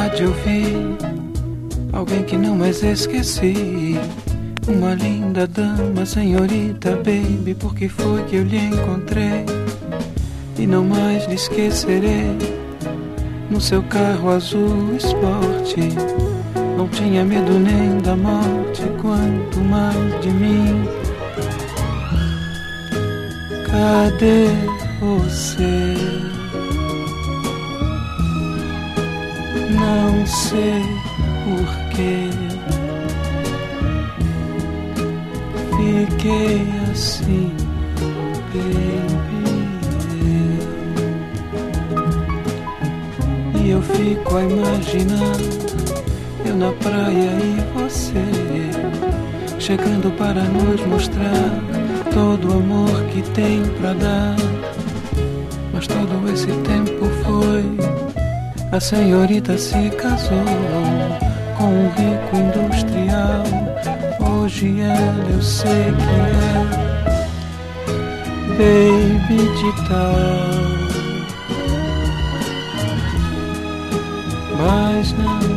cidade eu vi alguém que não mais esqueci. Uma linda dama, senhorita, baby, porque foi que eu lhe encontrei e não mais lhe esquecerei. No seu carro azul esporte, não tinha medo nem da morte, quanto mais de mim. Cadê você? Não sei porquê. Fiquei assim, baby. E eu fico a imaginar eu na praia e você chegando para nos mostrar todo o amor que tem pra dar. Mas todo esse tempo a senhorita se casou com um rico industrial. Hoje ela eu sei que é baby de tal. Mas não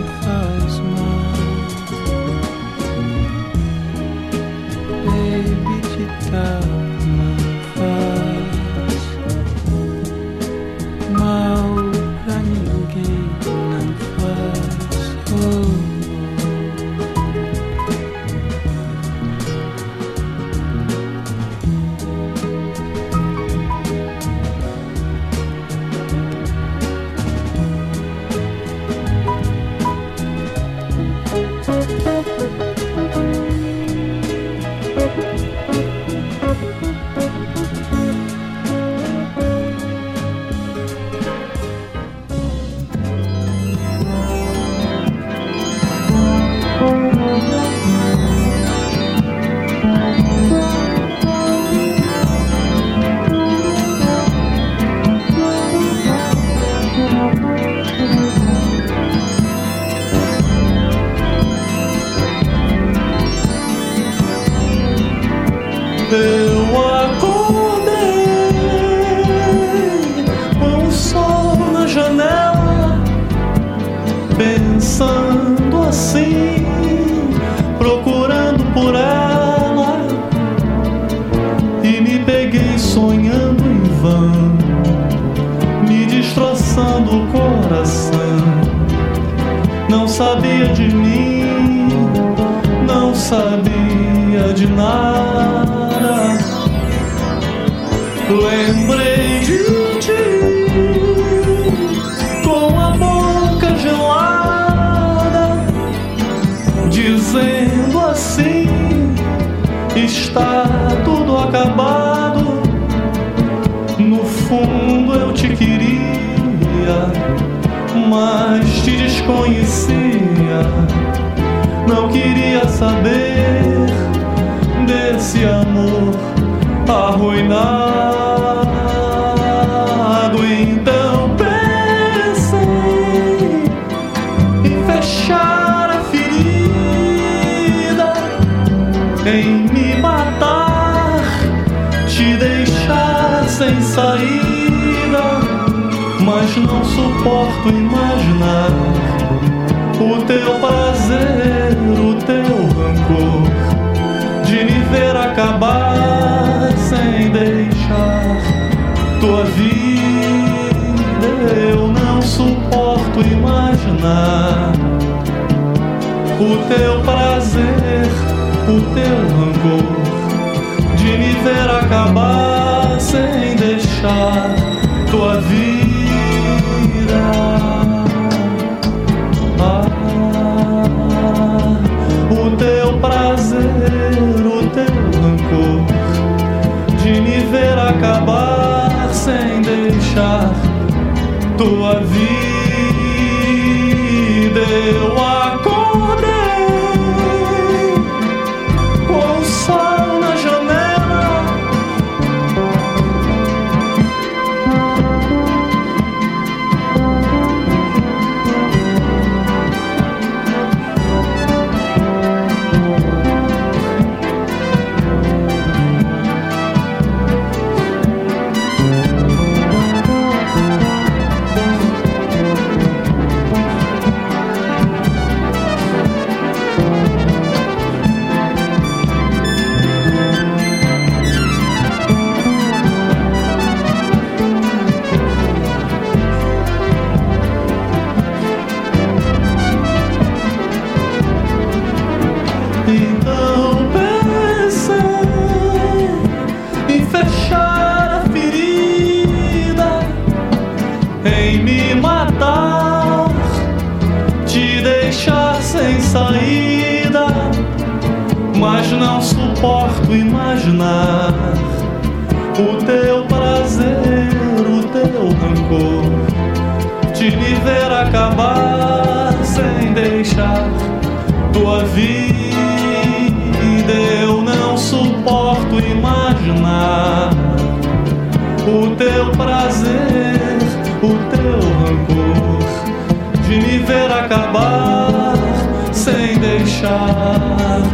imaginar o teu prazer, o teu rancor de me ver acabar sem deixar tua vida. Ah, o teu prazer, o teu rancor de me ver acabar sem deixar tua vida.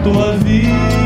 tua vida.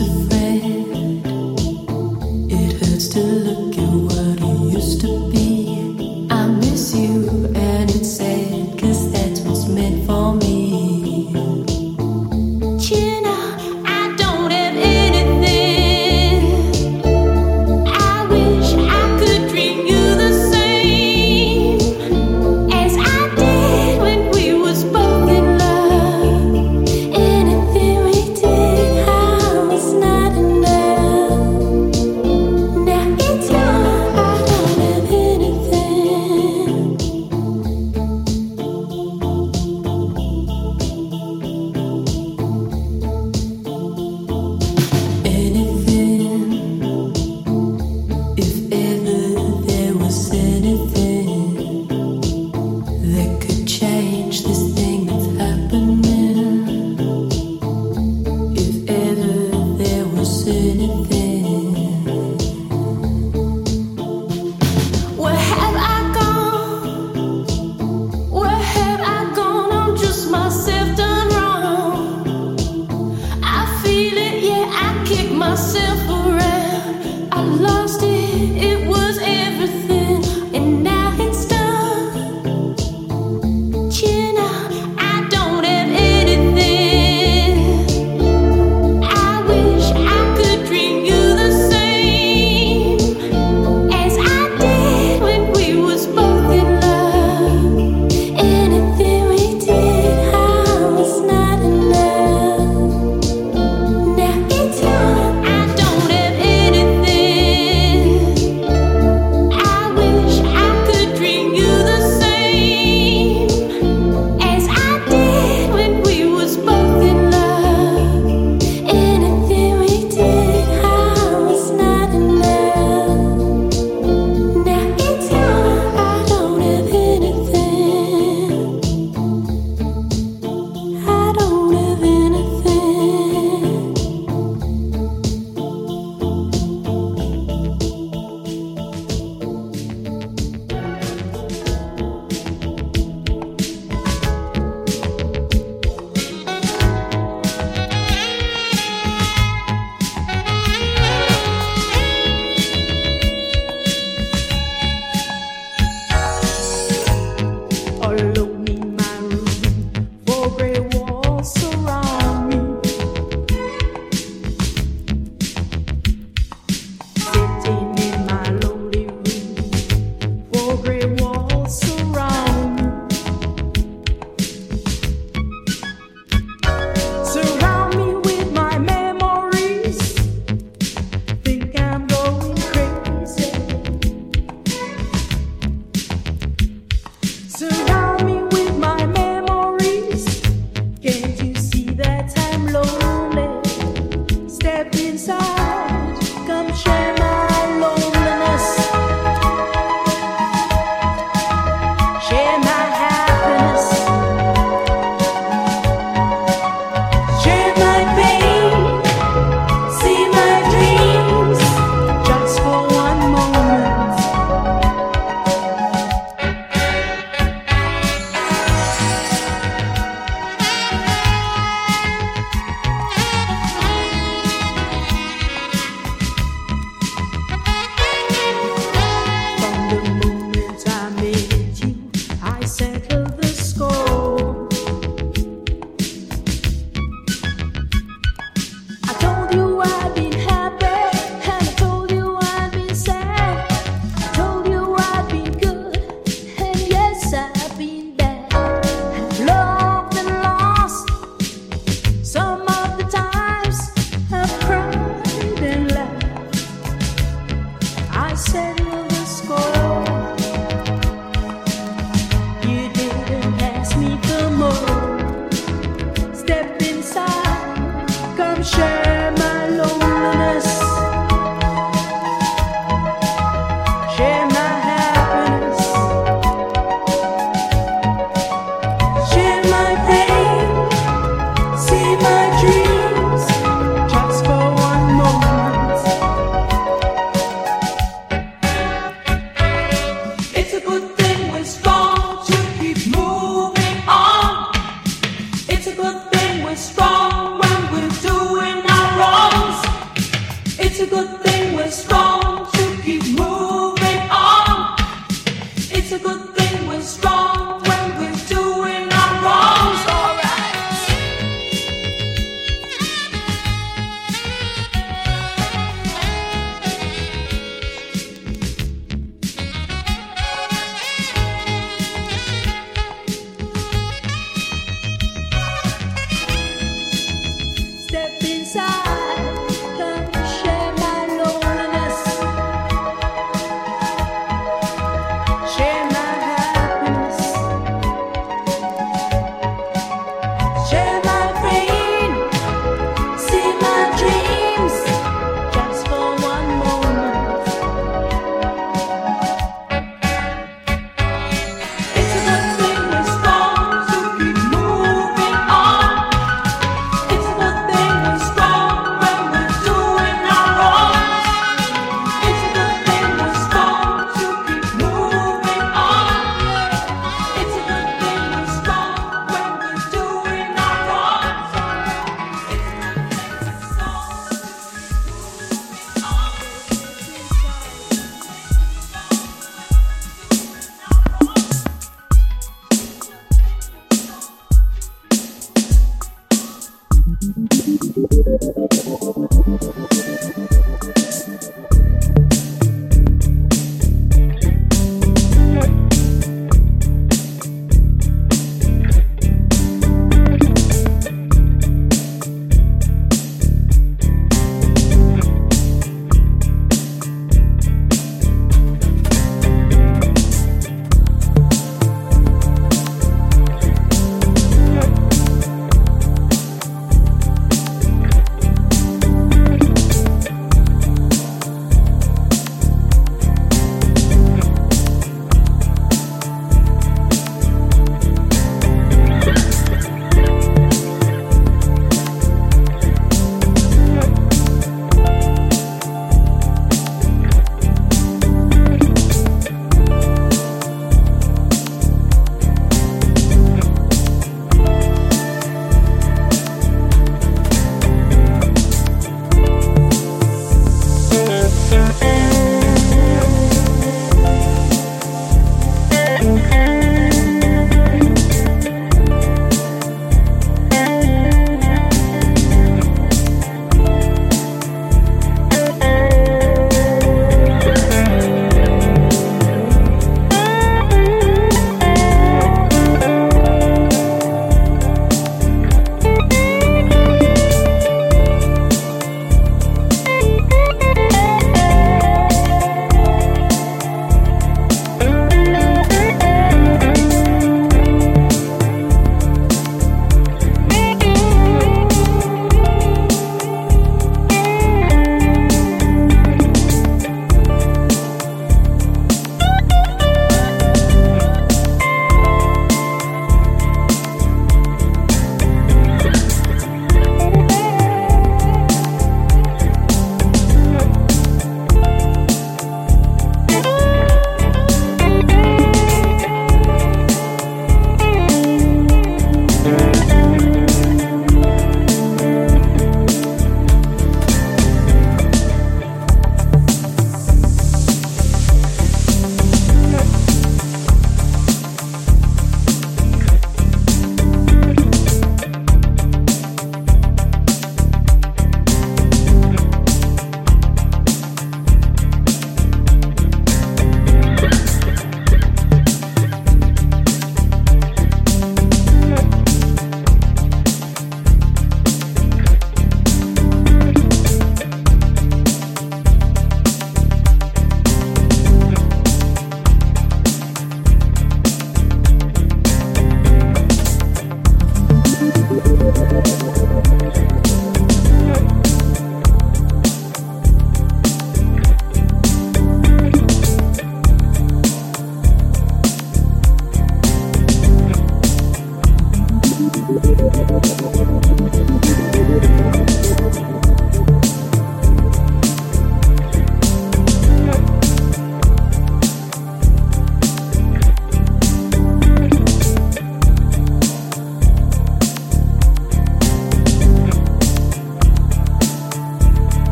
as.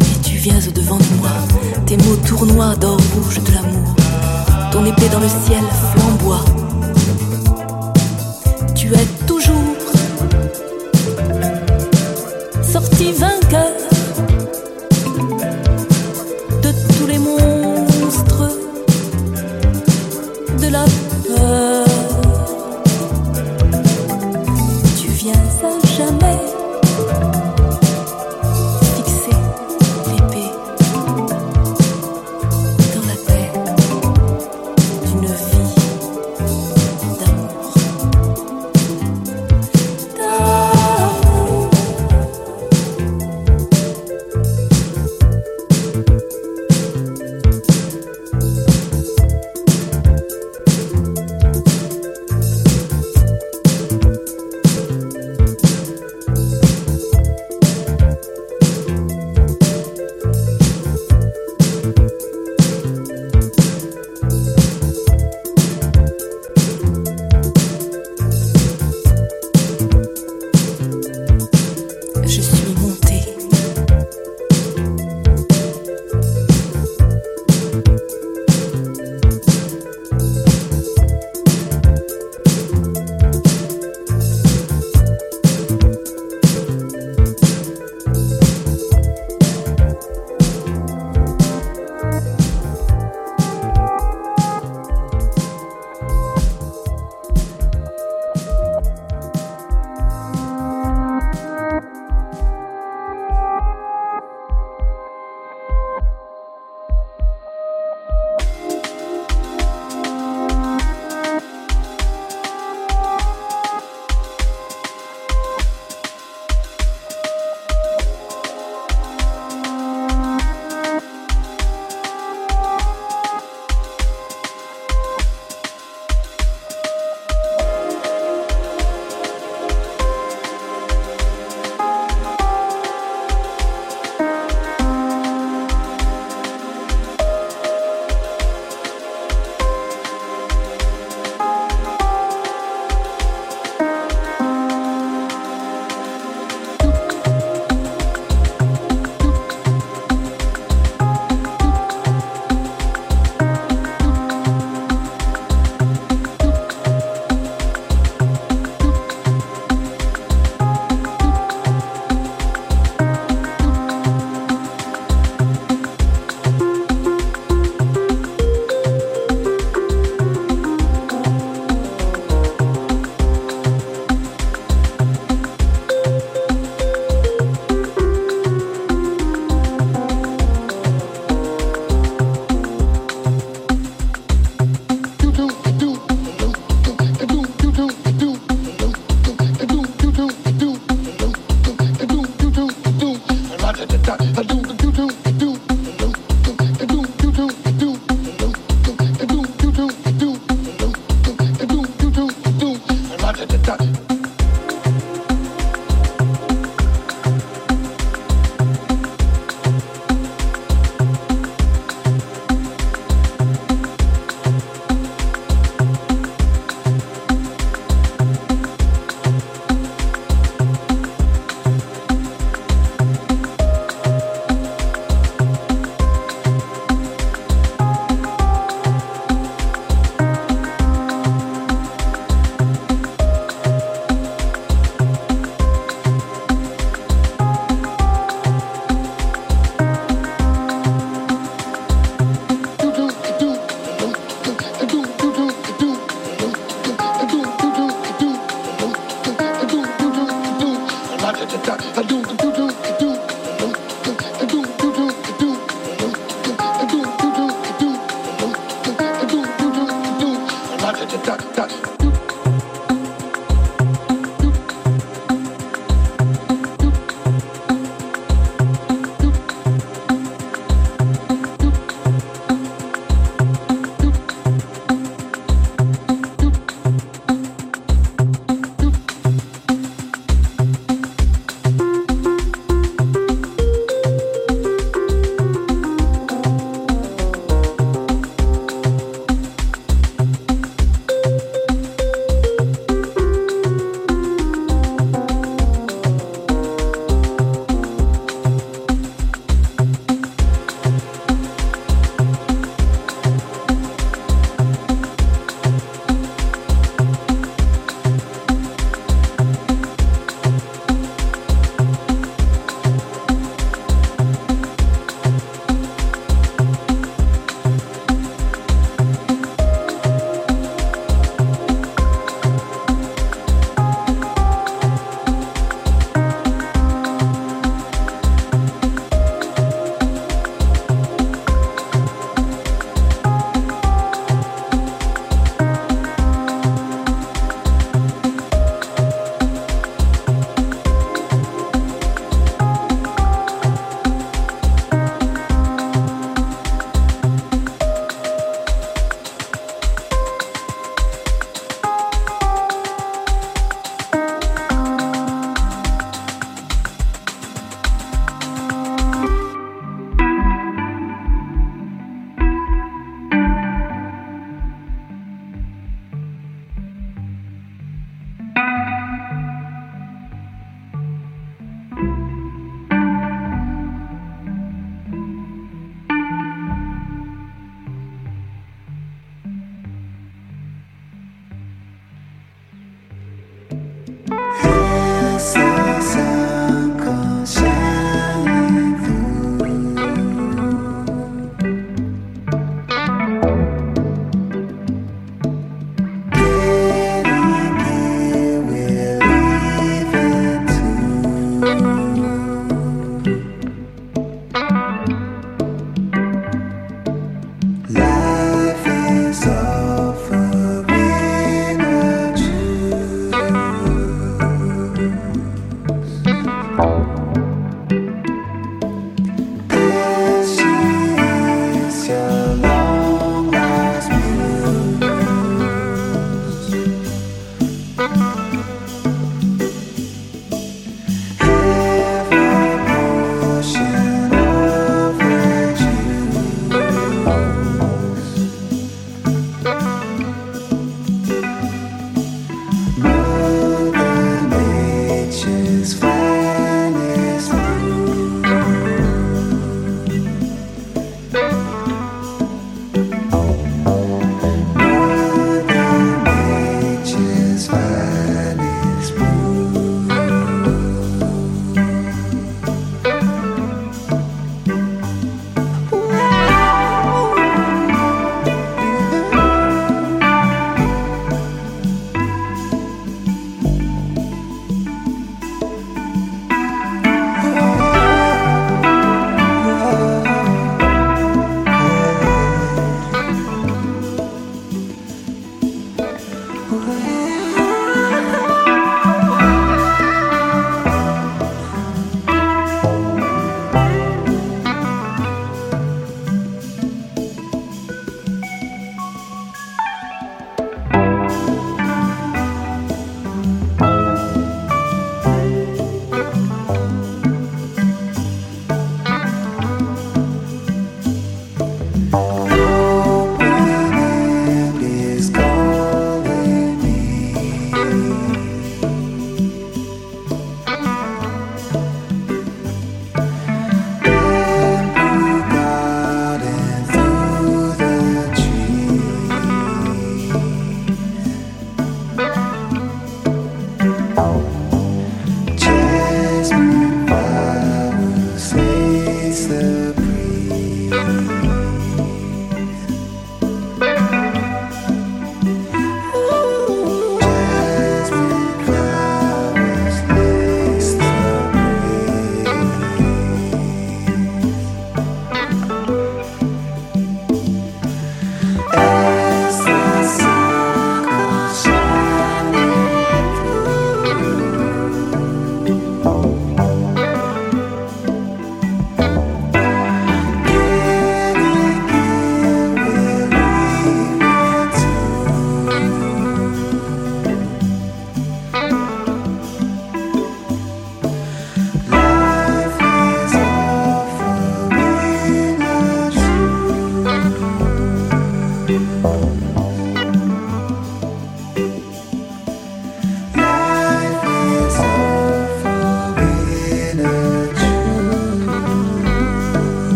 Et tu viens au-devant de moi, tes mots tournoient d'or rouge de l'amour. Ton épée dans le ciel flamboie. Tu es toujours sorti vainqueur.